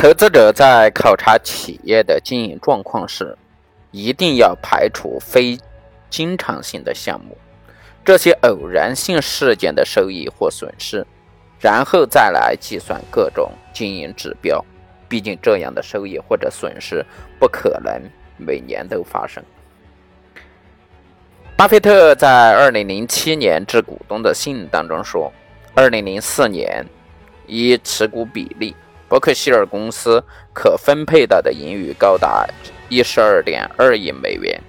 投资者在考察企业的经营状况时，一定要排除非经常性的项目，这些偶然性事件的收益或损失，然后再来计算各种经营指标。毕竟，这样的收益或者损失不可能每年都发生。巴菲特在二零零七年致股东的信当中说：“二零零四年，以持股比例，伯克希尔公司可分配到的盈余高达一十二点二亿美元，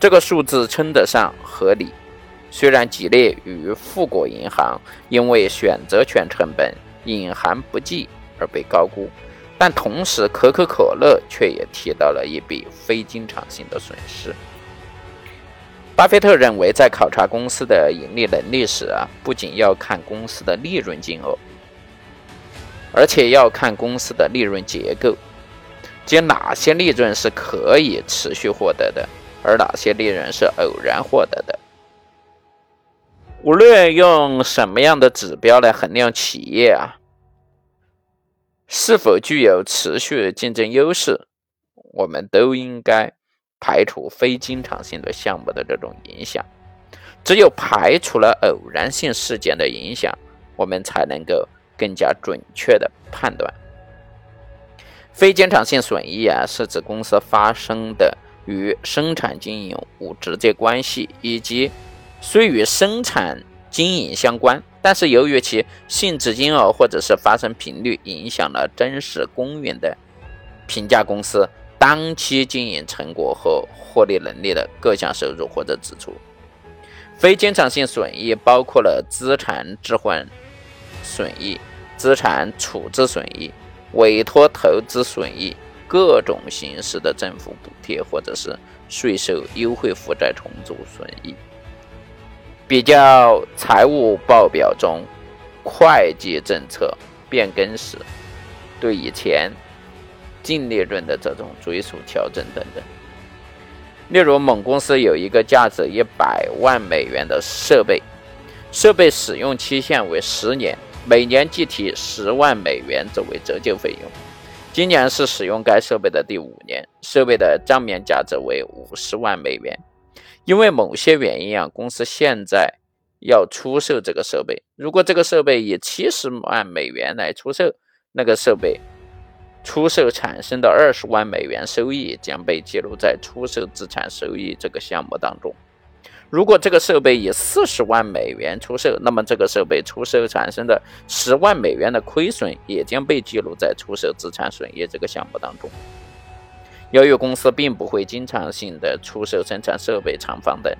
这个数字称得上合理。虽然吉列与富国银行因为选择权成本隐含不计而被高估。”但同时，可口可乐却也提到了一笔非经常性的损失。巴菲特认为，在考察公司的盈利能力时啊，不仅要看公司的利润金额，而且要看公司的利润结构，即哪些利润是可以持续获得的，而哪些利润是偶然获得的。无论用什么样的指标来衡量企业啊。是否具有持续竞争优势，我们都应该排除非经常性的项目的这种影响。只有排除了偶然性事件的影响，我们才能够更加准确的判断。非经常性损益啊，是指公司发生的与生产经营无直接关系，以及虽与生产经营相关。但是由于其性质、金额或者是发生频率影响了真实公允的评价公司当期经营成果和获利能力的各项收入或者支出，非经常性损益包括了资产置换损益、资产处置损益、委托投资损益、各种形式的政府补贴或者是税收优惠负债重组损益。比较财务报表中会计政策变更时，对以前净利润的这种追溯调整等等。例如，某公司有一个价值一百万美元的设备，设备使用期限为十年，每年计提十万美元作为折旧费用。今年是使用该设备的第五年，设备的账面价值为五十万美元。因为某些原因啊，公司现在要出售这个设备。如果这个设备以七十万美元来出售，那个设备出售产生的二十万美元收益将被记录在出售资产收益这个项目当中。如果这个设备以四十万美元出售，那么这个设备出售产生的十万美元的亏损也将被记录在出售资产损益这个项目当中。由于公司并不会经常性的出售生产设备、厂房等，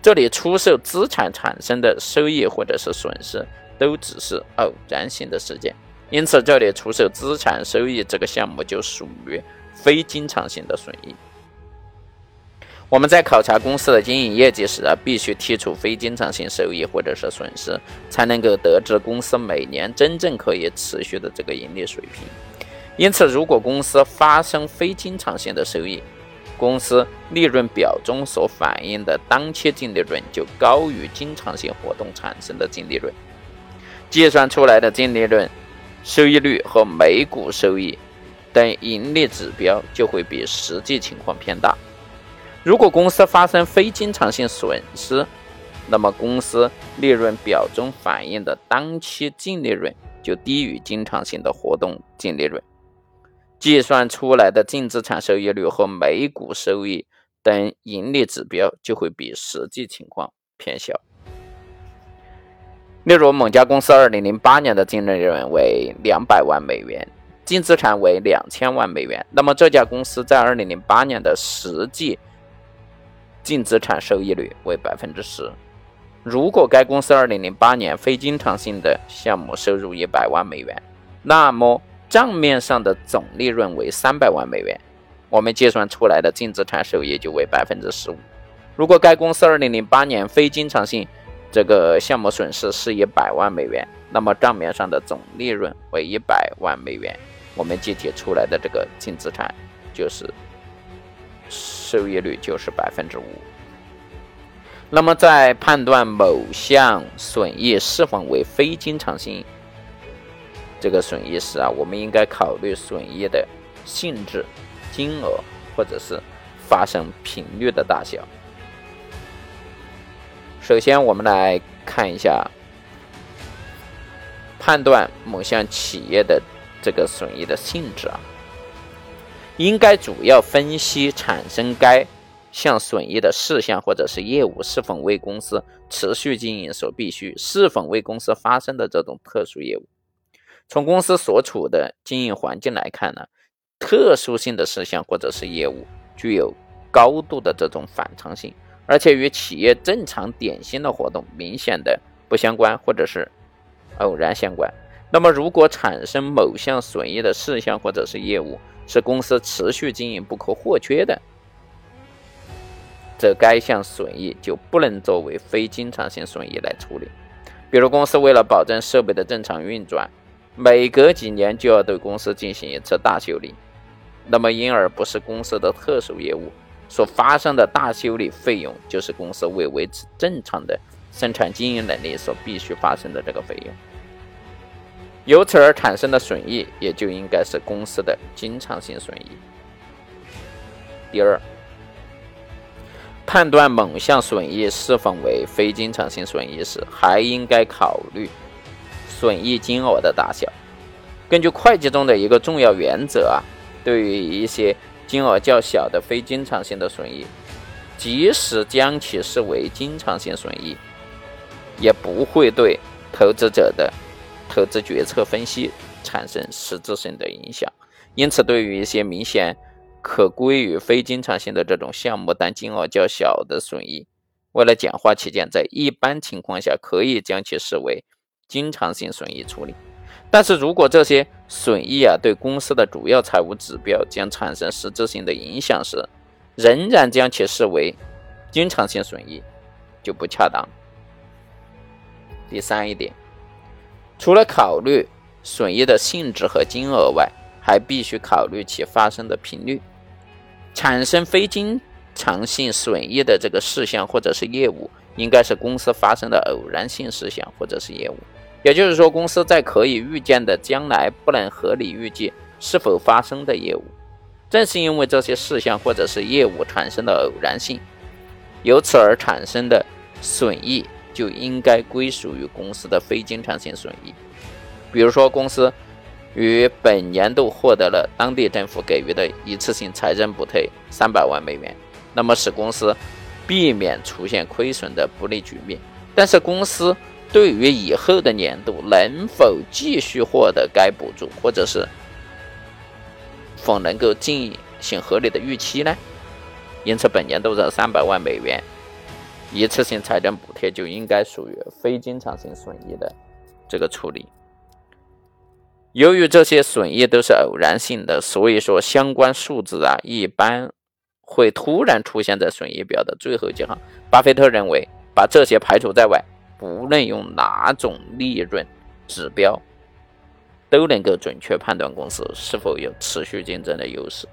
这里出售资产产生的收益或者是损失都只是偶然性的事件，因此这里出售资产收益这个项目就属于非经常性的损益。我们在考察公司的经营业绩时啊，必须剔除非经常性收益或者是损失，才能够得知公司每年真正可以持续的这个盈利水平。因此，如果公司发生非经常性的收益，公司利润表中所反映的当期净利润就高于经常性活动产生的净利润，计算出来的净利润、收益率和每股收益等盈利指标就会比实际情况偏大。如果公司发生非经常性损失，那么公司利润表中反映的当期净利润就低于经常性的活动净利润。计算出来的净资产收益率和每股收益等盈利指标就会比实际情况偏小。例如，某家公司2008年的净利润为200万美元，净资产为2000万美元，那么这家公司在2008年的实际净资产收益率为百分之十。如果该公司2008年非经常性的项目收入100万美元，那么账面上的总利润为三百万美元，我们计算出来的净资产收益就为百分之十五。如果该公司二零零八年非经常性这个项目损失是一百万美元，那么账面上的总利润为一百万美元，我们计提出来的这个净资产就是收益率就是百分之五。那么在判断某项损益是否为非经常性。这个损益时啊，我们应该考虑损益的性质、金额或者是发生频率的大小。首先，我们来看一下判断某项企业的这个损益的性质啊，应该主要分析产生该项损益的事项或者是业务是否为公司持续经营所必须，是否为公司发生的这种特殊业务。从公司所处的经营环境来看呢，特殊性的事项或者是业务具有高度的这种反常性，而且与企业正常典型的活动明显的不相关或者是偶然相关。那么，如果产生某项损益的事项或者是业务是公司持续经营不可或缺的，则该项损益就不能作为非经常性损益来处理。比如，公司为了保证设备的正常运转，每隔几年就要对公司进行一次大修理，那么因而不是公司的特殊业务所发生的大修理费用，就是公司为维持正常的生产经营能力所必须发生的这个费用。由此而产生的损益，也就应该是公司的经常性损益。第二，判断某项损益是否为非经常性损益时，还应该考虑。损益金额的大小，根据会计中的一个重要原则啊，对于一些金额较小的非经常性的损益，即使将其视为经常性损益，也不会对投资者的投资决策分析产生实质性的影响。因此，对于一些明显可归于非经常性的这种项目，但金额较小的损益，为了简化起见，在一般情况下可以将其视为。经常性损益处理，但是如果这些损益啊对公司的主要财务指标将产生实质性的影响时，仍然将其视为经常性损益，就不恰当。第三一点，除了考虑损益的性质和金额外，还必须考虑其发生的频率。产生非经常性损益的这个事项或者是业务，应该是公司发生的偶然性事项或者是业务。也就是说，公司在可以预见的将来不能合理预计是否发生的业务，正是因为这些事项或者是业务产生的偶然性，由此而产生的损益就应该归属于公司的非经常性损益。比如说，公司于本年度获得了当地政府给予的一次性财政补贴三百万美元，那么使公司避免出现亏损的不利局面，但是公司。对于以后的年度能否继续获得该补助，或者是否能够进行合理的预期呢？因此，本年度的三百万美元一次性财政补贴就应该属于非经常性损益的这个处理。由于这些损益都是偶然性的，所以说相关数字啊一般会突然出现在损益表的最后几行。巴菲特认为，把这些排除在外。不论用哪种利润指标，都能够准确判断公司是否有持续竞争的优势。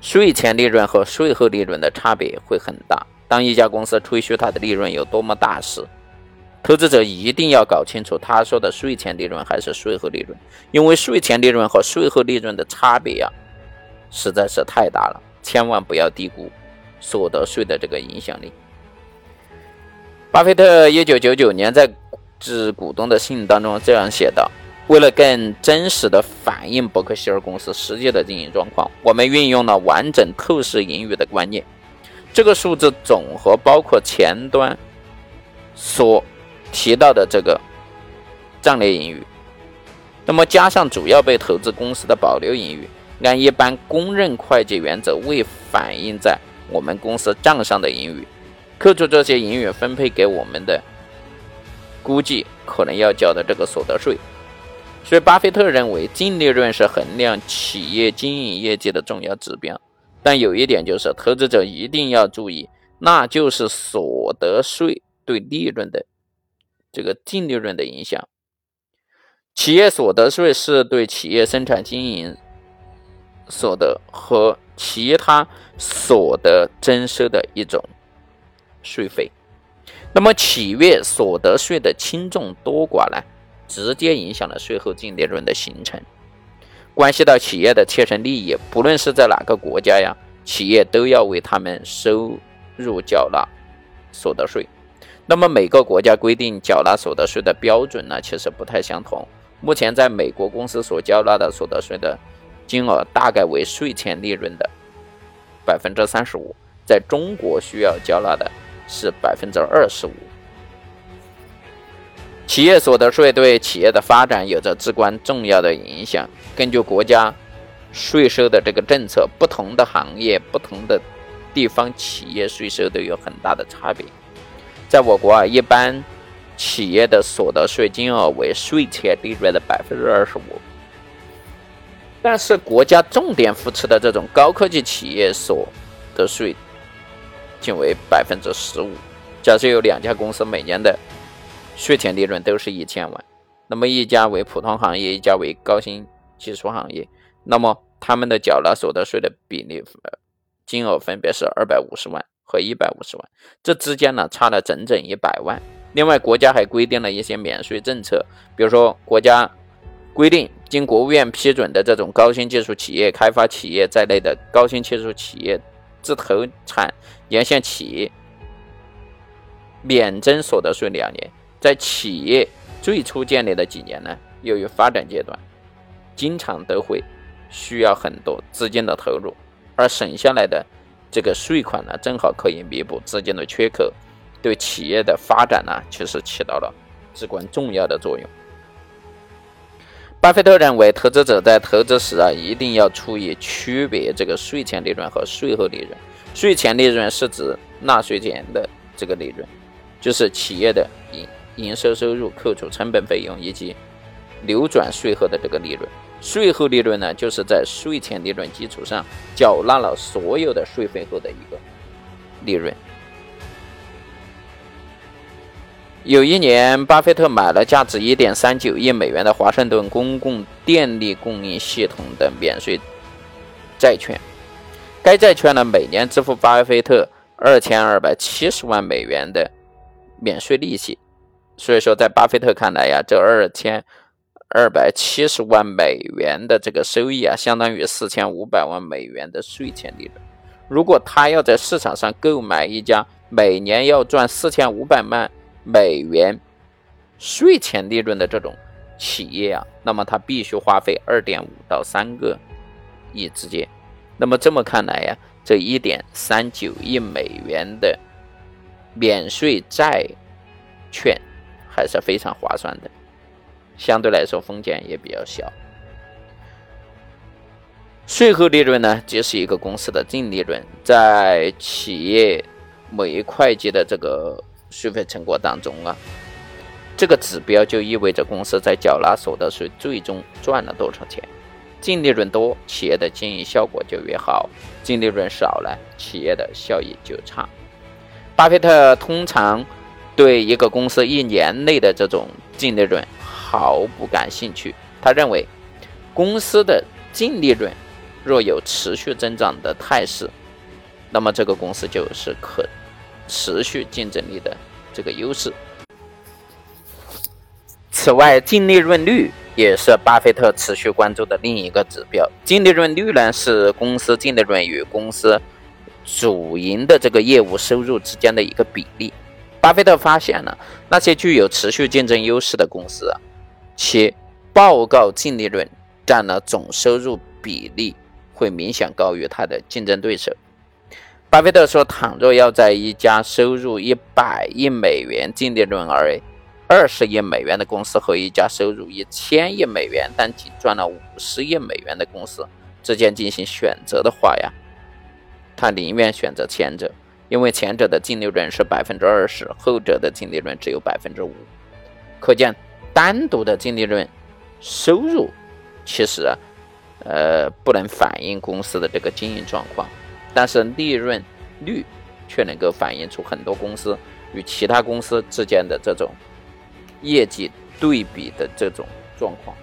税前利润和税后利润的差别会很大。当一家公司吹嘘它的利润有多么大时，投资者一定要搞清楚他说的税前利润还是税后利润，因为税前利润和税后利润的差别呀，实在是太大了，千万不要低估所得税的这个影响力。巴菲特一九九九年在致股东的信当中这样写道：“为了更真实的反映伯克希尔公司实际的经营状况，我们运用了完整透视盈余的观念。这个数字总和包括前端所提到的这个账列盈余，那么加上主要被投资公司的保留盈余，按一般公认会计原则未反映在我们公司账上的盈余。”扣除这些盈余分配给我们的估计可能要交的这个所得税，所以巴菲特认为净利润是衡量企业经营业绩的重要指标。但有一点就是，投资者一定要注意，那就是所得税对利润的这个净利润的影响。企业所得税是对企业生产经营所得和其他所得征收的一种。税费，那么企业所得税的轻重多寡呢，直接影响了税后净利润的形成，关系到企业的切身利益。不论是在哪个国家呀，企业都要为他们收入缴纳所得税。那么每个国家规定缴纳所得税的标准呢，其实不太相同。目前在美国公司所缴纳的所得税的金额大概为税前利润的百分之三十五，在中国需要缴纳的是百分之二十五。企业所得税对企业的发展有着至关重要的影响。根据国家税收的这个政策，不同的行业、不同的地方企业税收都有很大的差别。在我国啊，一般企业的所得税金额为税前利润的百分之二十五，但是国家重点扶持的这种高科技企业所得税仅为百分之十五。假设有两家公司每年的税前利润都是一千万，那么一家为普通行业，一家为高新技术行业，那么他们的缴纳所得税的比例金额分别是二百五十万和一百五十万，这之间呢差了整整一百万。另外，国家还规定了一些免税政策，比如说国家规定，经国务院批准的这种高新技术企业、开发企业在内的高新技术企业自投产沿线企业免征所得税两年。在企业最初建立的几年呢，由于发展阶段，经常都会需要很多资金的投入，而省下来的这个税款呢，正好可以弥补资金的缺口，对企业的发展呢，其实起到了至关重要的作用。巴菲特认为，投资者在投资时啊，一定要注意区别这个税前利润和税后利润。税前利润是指纳税前的这个利润，就是企业的盈。营收收入扣除成本费用以及流转税后的这个利润，税后利润呢，就是在税前利润基础上缴纳了所有的税费后的一个利润。有一年，巴菲特买了价值一点三九亿美元的华盛顿公共电力供应系统的免税债券，该债券呢，每年支付巴菲特二千二百七十万美元的免税利息。所以说，在巴菲特看来呀，这二千二百七十万美元的这个收益啊，相当于四千五百万美元的税前利润。如果他要在市场上购买一家每年要赚四千五百万美元税前利润的这种企业啊，那么他必须花费二点五到三个亿之间。那么这么看来呀，这一点三九亿美元的免税债券。还是非常划算的，相对来说风险也比较小。税后利润呢，即是一个公司的净利润，在企业每一会计的这个税费成果当中啊，这个指标就意味着公司在缴纳所得税最终赚了多少钱。净利润多，企业的经营效果就越好；净利润少呢，企业的效益就差。巴菲特通常。对一个公司一年内的这种净利润毫不感兴趣。他认为，公司的净利润若有持续增长的态势，那么这个公司就是可持续竞争力的这个优势。此外，净利润率也是巴菲特持续关注的另一个指标。净利润率呢，是公司净利润与公司主营的这个业务收入之间的一个比例。巴菲特发现了那些具有持续竞争优势的公司，其报告净利润占了总收入比例会明显高于它的竞争对手。巴菲特说：“倘若要在一家收入一百亿美元净利润而二十亿美元的公司和一家收入一千亿美元但仅赚了五十亿美元的公司之间进行选择的话呀，他宁愿选择前者。”因为前者的净利润是百分之二十，后者的净利润只有百分之五。可见，单独的净利润收入其实，呃，不能反映公司的这个经营状况，但是利润率却能够反映出很多公司与其他公司之间的这种业绩对比的这种状况。